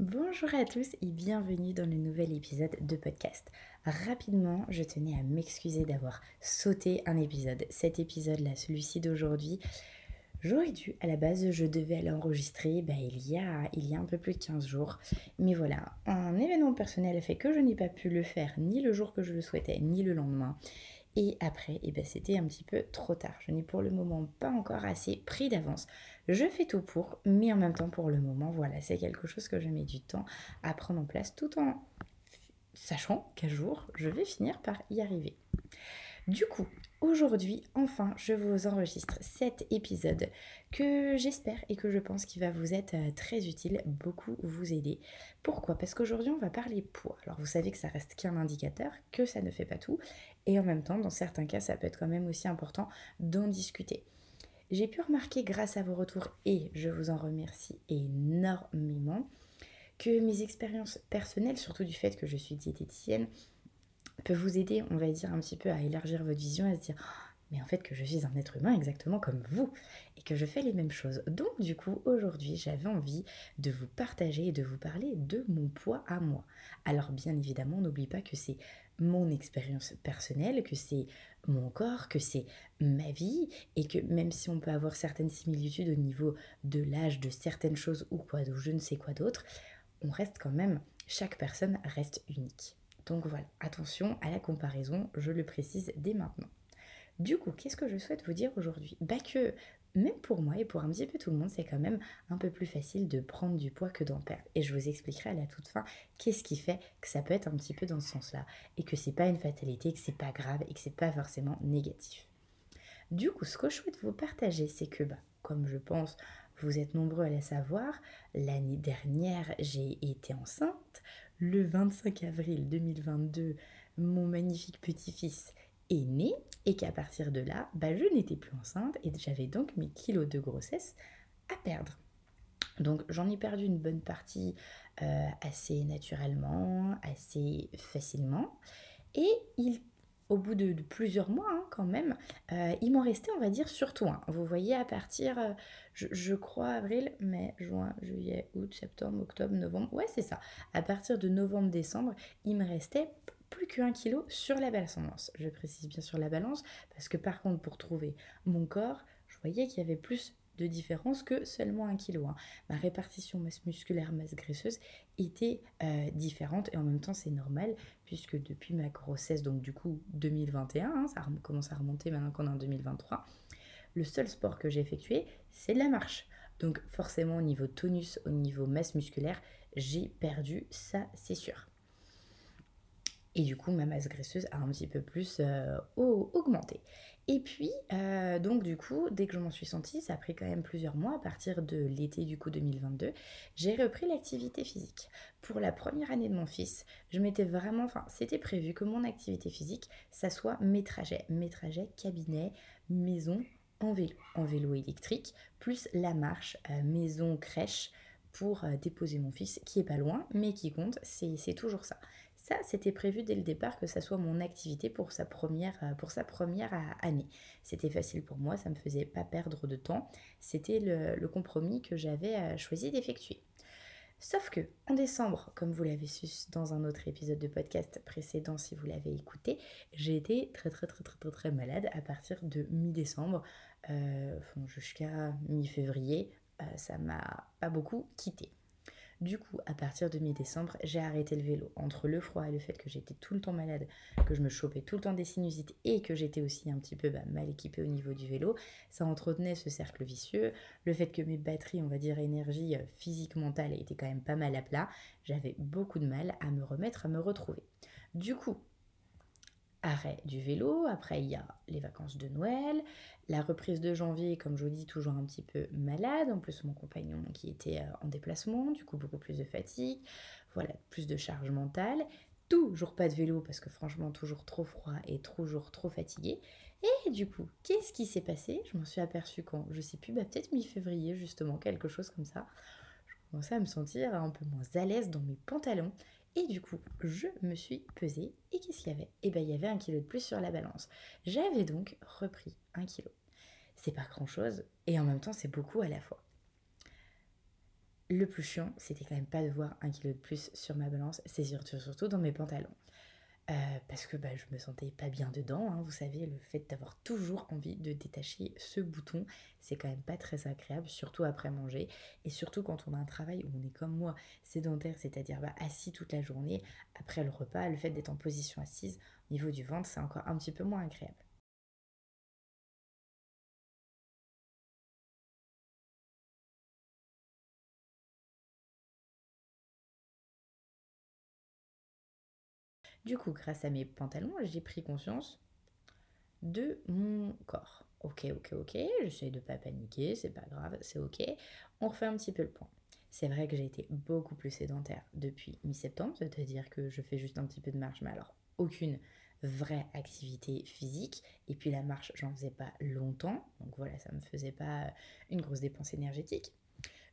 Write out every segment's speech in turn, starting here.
Bonjour à tous et bienvenue dans le nouvel épisode de podcast. Rapidement, je tenais à m'excuser d'avoir sauté un épisode. Cet épisode-là, celui-ci d'aujourd'hui, j'aurais dû, à la base, je devais l'enregistrer bah, il, y a, il y a un peu plus de 15 jours. Mais voilà, un événement personnel a fait que je n'ai pas pu le faire ni le jour que je le souhaitais, ni le lendemain. Et après, eh ben, c'était un petit peu trop tard. Je n'ai pour le moment pas encore assez pris d'avance. Je fais tout pour, mais en même temps, pour le moment, voilà, c'est quelque chose que je mets du temps à prendre en place tout en sachant qu'un jour, je vais finir par y arriver. Du coup, aujourd'hui, enfin, je vous enregistre cet épisode que j'espère et que je pense qu'il va vous être euh, très utile, beaucoup vous aider. Pourquoi? Parce qu'aujourd'hui, on va parler poids. Alors, vous savez que ça reste qu'un indicateur, que ça ne fait pas tout, et en même temps, dans certains cas, ça peut être quand même aussi important d'en discuter. J'ai pu remarquer grâce à vos retours, et je vous en remercie énormément, que mes expériences personnelles, surtout du fait que je suis diététicienne, peut vous aider, on va dire, un petit peu à élargir votre vision, à se dire mais en fait que je suis un être humain exactement comme vous et que je fais les mêmes choses. Donc du coup, aujourd'hui, j'avais envie de vous partager et de vous parler de mon poids à moi. Alors bien évidemment, n'oublie pas que c'est mon expérience personnelle, que c'est mon corps, que c'est ma vie, et que même si on peut avoir certaines similitudes au niveau de l'âge de certaines choses ou quoi, ou je ne sais quoi d'autre, on reste quand même, chaque personne reste unique. Donc voilà, attention à la comparaison, je le précise dès maintenant. Du coup, qu'est-ce que je souhaite vous dire aujourd'hui? Bah que même pour moi et pour un petit peu tout le monde, c'est quand même un peu plus facile de prendre du poids que d'en perdre. Et je vous expliquerai à la toute fin qu'est-ce qui fait que ça peut être un petit peu dans ce sens-là et que c'est pas une fatalité, que c'est pas grave et que c'est pas forcément négatif. Du coup, ce que je souhaite vous partager, c'est que, bah, comme je pense vous êtes nombreux à le savoir, l'année dernière, j'ai été enceinte. Le 25 avril 2022, mon magnifique petit-fils est né et qu'à partir de là, bah, je n'étais plus enceinte et j'avais donc mes kilos de grossesse à perdre. Donc j'en ai perdu une bonne partie euh, assez naturellement, assez facilement. Et il au bout de, plusieurs mois hein, quand même, euh, il m'en restait, on va dire, surtout un. Vous voyez, à partir, euh, je, crois, avril, mai, juin, juillet, août, septembre, octobre, novembre, ouais, c'est ça. À partir de novembre-décembre, il me restait plus qu'un kilo sur la balance. Je précise bien sur la balance, parce que par contre, pour trouver mon corps, je voyais qu'il y avait plus de différence que seulement un kilo. Hein. Ma répartition masse musculaire, masse graisseuse était euh, différente et en même temps c'est normal puisque depuis ma grossesse, donc du coup 2021, hein, ça commence à remonter maintenant qu'on est en 2023, le seul sport que j'ai effectué c'est de la marche. Donc forcément au niveau tonus, au niveau masse musculaire, j'ai perdu, ça c'est sûr. Et du coup, ma masse graisseuse a un petit peu plus euh, augmenté. Et puis, euh, donc du coup, dès que je m'en suis sentie, ça a pris quand même plusieurs mois, à partir de l'été du coup 2022, j'ai repris l'activité physique. Pour la première année de mon fils, je m'étais vraiment, enfin, c'était prévu que mon activité physique, ça soit mes trajets, mes trajets cabinet, maison, en vélo, en vélo électrique, plus la marche, euh, maison, crèche, pour déposer mon fils, qui est pas loin, mais qui compte, c'est toujours ça. Ça, c'était prévu dès le départ que ça soit mon activité pour sa première, euh, pour sa première euh, année. C'était facile pour moi, ça ne me faisait pas perdre de temps. C'était le, compromis que j'avais euh, choisi d'effectuer. Sauf que en décembre, comme vous l'avez su dans un autre épisode de podcast précédent, si vous l'avez écouté, j'ai été très très très très très très malade à partir de mi-décembre jusqu'à mi-février. ça m'a pas beaucoup quitté. Du coup, à partir de mi-décembre, j'ai arrêté le vélo. Entre le froid et le fait que j'étais tout le temps malade, que je me chopais tout le temps des sinusites et que j'étais aussi un petit peu bah, mal équipée au niveau du vélo, ça entretenait ce cercle vicieux. Le fait que mes batteries, on va dire énergie euh, physique, mentale, étaient quand même pas mal à plat, j'avais beaucoup de mal à me remettre, à me retrouver. Du coup, arrêt du vélo, après il y a les vacances de Noël, la reprise de janvier, comme je vous dis, toujours un petit peu malade, en plus mon compagnon qui était euh, en déplacement, du coup beaucoup plus de fatigue, voilà, plus de charge mentale, toujours pas de vélo parce que franchement toujours trop froid et toujours trop fatigué. Et du coup, qu'est-ce qui s'est passé? Je m'en suis aperçue quand, je sais plus, bah peut-être mi-février justement, quelque chose comme ça. Je commençais à me sentir un peu moins à l'aise dans mes pantalons et du coup, je me suis pesée. Et qu'est-ce qu'il y avait? Eh bien, il y avait un kilo de plus sur la balance. J'avais donc repris un kilo. C'est pas grand-chose, et en même temps, c'est beaucoup à la fois. Le plus chiant, c'était quand même pas de voir un kilo de plus sur ma balance, c'est surtout, surtout dans mes pantalons. Euh, parce que bah, je me sentais pas bien dedans. Hein. Vous savez, le fait d'avoir toujours envie de détacher ce bouton, c'est quand même pas très agréable, surtout après manger. Et surtout quand on a un travail où on est comme moi, sédentaire, c'est-à-dire bah, assis toute la journée, après le repas, le fait d'être en position assise, au niveau du ventre, c'est encore un petit peu moins agréable. Du coup, grâce à mes pantalons, j'ai pris conscience de mon corps. Ok, ok, ok, j'essaie de pas paniquer, c'est pas grave, c'est ok. On refait un petit peu le point. C'est vrai que j'ai été beaucoup plus sédentaire depuis mi-septembre, c'est-à-dire que je fais juste un petit peu de marche, mais alors aucune vraie activité physique. Et puis la marche, j'en faisais pas longtemps, donc voilà, ça me faisait pas une grosse dépense énergétique.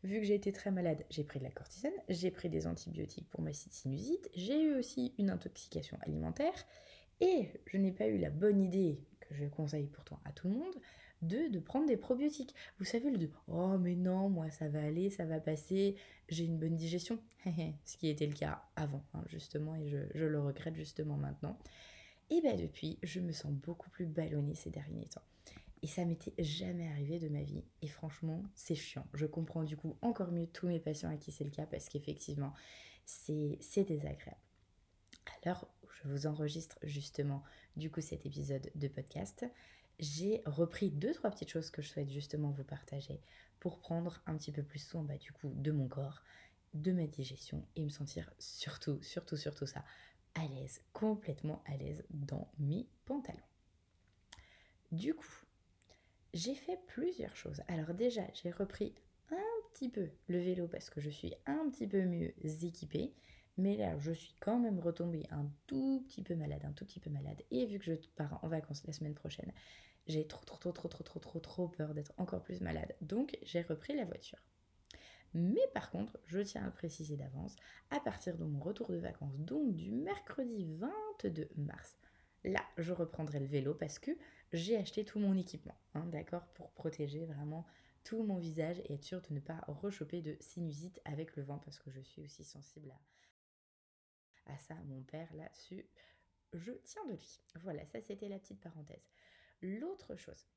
Vu que j'ai été très malade, j'ai pris de la cortisone, j'ai pris des antibiotiques pour ma sinusite, j'ai eu aussi une intoxication alimentaire et je n'ai pas eu la bonne idée, que je conseille pourtant à tout le monde, de, prendre des probiotiques. Vous savez, le de Oh, mais non, moi ça va aller, ça va passer, j'ai une bonne digestion. Ce qui était le cas avant, hein, justement, et je, je, le regrette justement maintenant. Et bien depuis, je me sens beaucoup plus ballonnée ces derniers temps. Et ça m'était jamais arrivé de ma vie. Et franchement, c'est chiant. Je comprends du coup encore mieux tous mes patients à qui c'est le cas parce qu'effectivement, c'est désagréable. Alors, je vous enregistre justement du coup cet épisode de podcast. J'ai repris deux trois petites choses que je souhaite justement vous partager pour prendre un petit peu plus soin bah, du coup de mon corps, de ma digestion et me sentir surtout, surtout, surtout ça, à l'aise, complètement à l'aise dans mes pantalons. Du coup, j'ai fait plusieurs choses. Alors déjà, j'ai repris un petit peu le vélo parce que je suis un petit peu mieux équipée. Mais là, je suis quand même retombée un tout petit peu malade, un tout petit peu malade. Et vu que je pars en vacances la semaine prochaine, j'ai trop, trop, trop, trop, trop, trop, trop, trop peur d'être encore plus malade. Donc, j'ai repris la voiture. Mais par contre, je tiens à préciser d'avance, à partir de mon retour de vacances, donc du mercredi 22 mars, là, je reprendrai le vélo parce que j'ai acheté tout mon équipement, hein, d'accord, pour protéger vraiment tout mon visage et être sûr de ne pas rechoper de sinusite avec le vent parce que je suis aussi sensible à, ça, mon père là-dessus. Je tiens de lui. Voilà, ça c'était la petite parenthèse. L'autre chose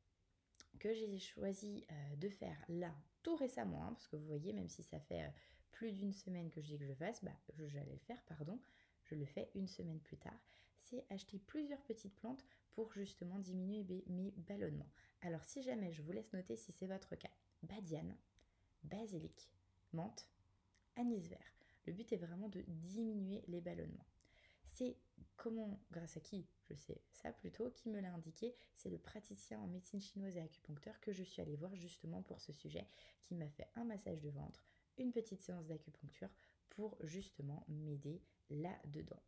que j'ai choisi euh, de faire là tout récemment, hein, parce que vous voyez, même si ça fait euh, plus d'une semaine que je dis que je fasse, bah, j'allais le faire, pardon, je le fais une semaine plus tard, c'est acheter plusieurs petites plantes pour justement diminuer mes ballonnements. Alors si jamais je vous laisse noter si c'est votre cas, badiane, basilic, menthe, anis vert. Le but est vraiment de diminuer les ballonnements. C'est comment, grâce à qui, je sais ça plutôt, qui me l'a indiqué, c'est le praticien en médecine chinoise et acupuncteur que je suis allée voir justement pour ce sujet, qui m'a fait un massage de ventre, une petite séance d'acupuncture pour justement m'aider là-dedans.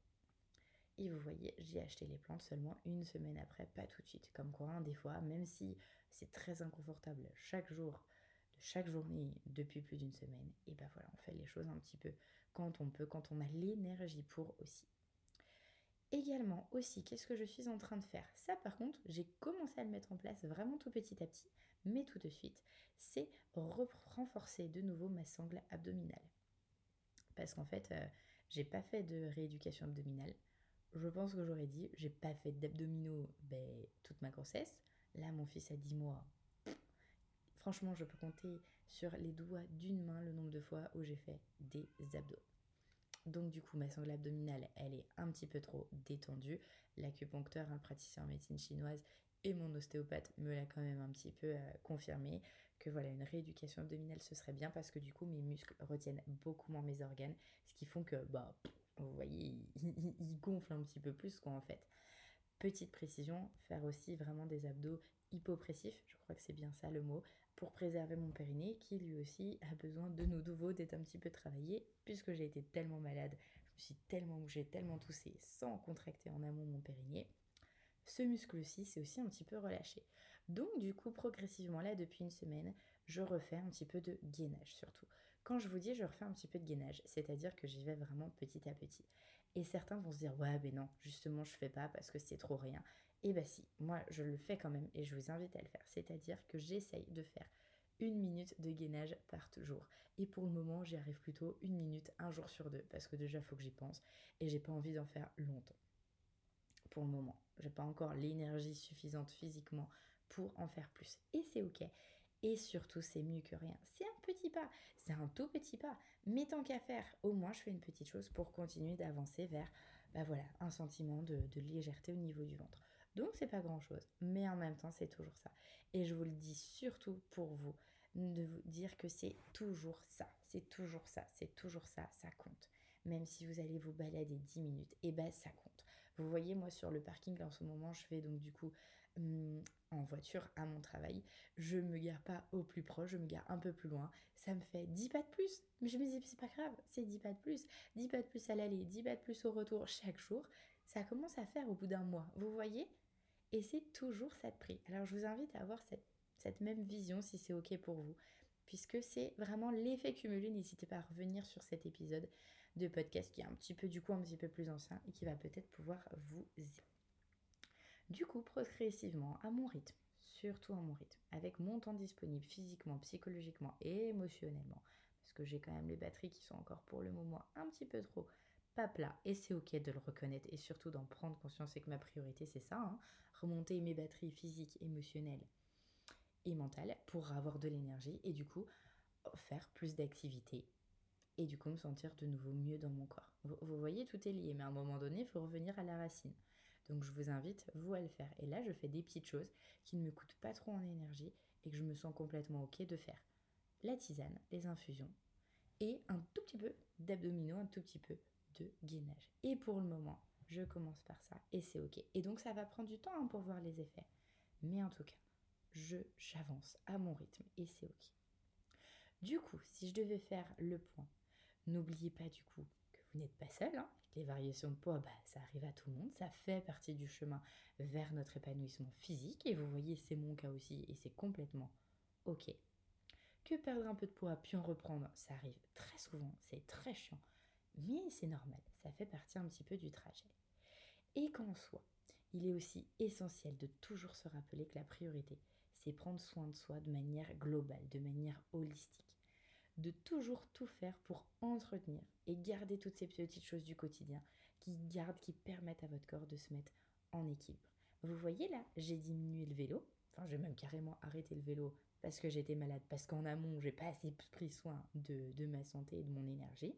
Et vous voyez, j'ai acheté les plantes seulement une semaine après, pas tout de suite. Comme quoi, hein, des fois, même si c'est très inconfortable chaque jour, de chaque journée, depuis plus d'une semaine, et ben voilà, on fait les choses un petit peu quand on peut, quand on a l'énergie pour aussi. Également, aussi, qu'est-ce que je suis en train de faire? Ça, par contre, j'ai commencé à le mettre en place vraiment tout petit à petit, mais tout de suite, c'est renforcer de nouveau ma sangle abdominale. Parce qu'en fait, euh, j'ai pas fait de rééducation abdominale. Je pense que j'aurais dit, j'ai pas fait d'abdominaux ben, toute ma grossesse. Là, mon fils a 10 mois. Franchement, je peux compter sur les doigts d'une main le nombre de fois où j'ai fait des abdos. Donc du coup, ma sangle abdominale, elle est un petit peu trop détendue. L'acupuncteur, un praticien en médecine chinoise et mon ostéopathe me l'a quand même un petit peu euh, confirmé que voilà une rééducation abdominale ce serait bien parce que du coup mes muscles retiennent beaucoup moins mes organes ce qui font que bah vous voyez ils, gonflent un petit peu plus quoi en fait Petite précision, faire aussi vraiment des abdos hypopressifs, je crois que c'est bien ça le mot, pour préserver mon périnée qui lui aussi a besoin de nouveau d'être un petit peu travaillé puisque j'ai été tellement malade, je me suis tellement bougé, tellement toussé sans contracter en amont mon périnée ce muscle-ci c'est aussi un petit peu relâché. Donc du coup, progressivement, là, depuis une semaine, je refais un petit peu de gainage surtout. Quand je vous dis je refais un petit peu de gainage, c'est-à-dire que j'y vais vraiment petit à petit. Et certains vont se dire, ouais, mais non, justement, je fais pas parce que c'est trop rien. Et bah si, moi, je le fais quand même et je vous invite à le faire. C'est-à-dire que j'essaye de faire une minute de gainage par jour. Et pour le moment, j'y arrive plutôt une minute un jour sur deux parce que déjà, il faut que j'y pense et j'ai pas envie d'en faire longtemps pour le moment. J'ai pas encore l'énergie suffisante physiquement pour en faire plus. Et c'est ok. Et surtout, c'est mieux que rien. Petit pas, c'est un tout petit pas. Mais tant qu'à faire, au moins je fais une petite chose pour continuer d'avancer vers bah voilà, un sentiment de, légèreté au niveau du ventre. Donc c'est pas grand chose, mais en même temps c'est toujours ça. Et je vous le dis surtout pour vous, de vous dire que c'est toujours ça, c'est toujours ça, c'est toujours ça, ça compte. Même si vous allez vous balader 10 minutes, et eh ben ça compte. Vous voyez, moi sur le parking, en ce moment, je vais donc du coup hum, en voiture à mon travail. Je me gare pas au plus proche, je me gare un peu plus loin. Ça me fait 10 pas de plus. Mais je me dis, c'est pas grave, c'est 10 pas de plus. 10 pas de plus à l'aller, 10 pas de plus au retour chaque jour. Ça commence à faire au bout d'un mois. Vous voyez? Et c'est toujours ça de prix. Alors je vous invite à avoir cette même vision si c'est ok pour vous. Puisque c'est vraiment l'effet cumulé, n'hésitez pas à revenir sur cet épisode de podcast qui est un petit peu du coup un petit peu plus ancien et qui va peut-être pouvoir vous aider. Du coup, progressivement, à mon rythme, surtout à mon rythme, avec mon temps disponible physiquement, psychologiquement et émotionnellement, parce que j'ai quand même les batteries qui sont encore pour le moment un petit peu trop pas plat, et c'est ok de le reconnaître et surtout d'en prendre conscience et que ma priorité c'est ça, hein. remonter mes batteries physiques, émotionnelles et mentale pour avoir de l'énergie et du coup faire plus d'activités et du coup me sentir de nouveau mieux dans mon corps. Vous, voyez, tout est lié, mais à un moment donné, il faut revenir à la racine. Donc je vous invite, vous, à le faire. Et là, je fais des petites choses qui ne me coûtent pas trop en énergie et que je me sens complètement ok de faire. La tisane, les infusions et un tout petit peu d'abdominaux, un tout petit peu de gainage. Et pour le moment, je commence par ça et c'est ok. Et donc ça va prendre du temps hein, pour voir les effets. Mais en tout cas, je j'avance à mon rythme et c'est ok. Du coup, si je devais faire le point, n'oubliez pas du coup vous n'êtes pas seul. Hein. Les variations de poids, bah, ça arrive à tout le monde. Ça fait partie du chemin vers notre épanouissement physique. Et vous voyez, c'est mon cas aussi et c'est complètement ok. Que perdre un peu de poids puis en reprendre, ça arrive très souvent. C'est très chiant. Mais c'est normal. Ça fait partie un petit peu du trajet. Et qu'en soit, il est aussi essentiel de toujours se rappeler que la priorité, c'est prendre soin de soi de manière globale, de manière holistique. De toujours tout faire pour entretenir et garder toutes ces petites choses du quotidien qui gardent, qui permettent à votre corps de se mettre en équilibre. Vous voyez là, j'ai diminué le vélo. Enfin, j'ai même carrément arrêté le vélo parce que j'étais malade, parce qu'en amont, j'ai pas assez pris soin de, de ma santé et de mon énergie.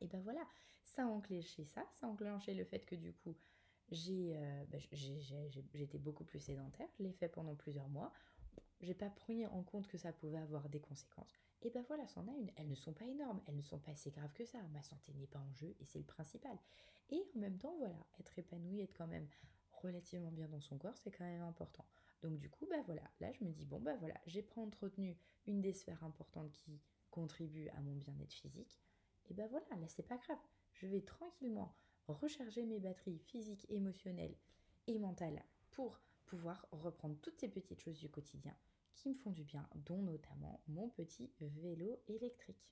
Et ben voilà, ça a enclenché ça, ça a enclenché le fait que du coup, euh, bah, j'ai été beaucoup plus sédentaire, je l'ai fait pendant plusieurs mois. J'ai pas pris en compte que ça pouvait avoir des conséquences. Et ben voilà, c'en a une. Elles ne sont pas énormes, elles ne sont pas si graves que ça. Ma santé n'est pas en jeu et c'est le principal. Et en même temps, voilà, être épanoui, être quand même relativement bien dans son corps, c'est quand même important. Donc du coup, bah voilà, là je me dis, bon bah voilà, j'ai pas entretenu une des sphères importantes qui contribuent à mon bien-être physique. Et ben voilà, là c'est pas grave. Je vais tranquillement recharger mes batteries physiques, émotionnelles et mentales pour pouvoir reprendre toutes ces petites choses du quotidien qui me font du bien, dont notamment mon petit vélo électrique.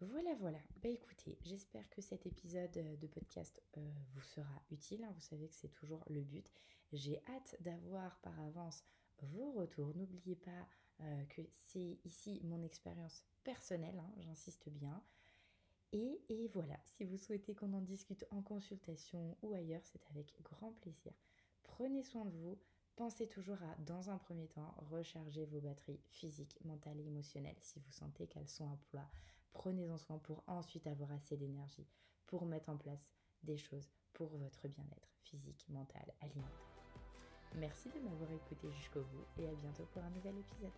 Voilà, voilà. Bah écoutez, j'espère que cet épisode de podcast euh, vous sera utile. Hein. Vous savez que c'est toujours le but. J'ai hâte d'avoir par avance vos retours. N'oubliez pas euh, que c'est ici mon expérience personnelle, hein, j'insiste bien. Et, voilà, si vous souhaitez qu'on en discute en consultation ou ailleurs, c'est avec grand plaisir. Prenez soin de vous. Pensez toujours à, dans un premier temps, recharger vos batteries physiques, mentales et émotionnelles si vous sentez qu'elles sont à plat. Prenez-en soin pour ensuite avoir assez d'énergie pour mettre en place des choses pour votre bien-être physique, mental, alimentaire. Merci de m'avoir écouté jusqu'au bout et à bientôt pour un nouvel épisode.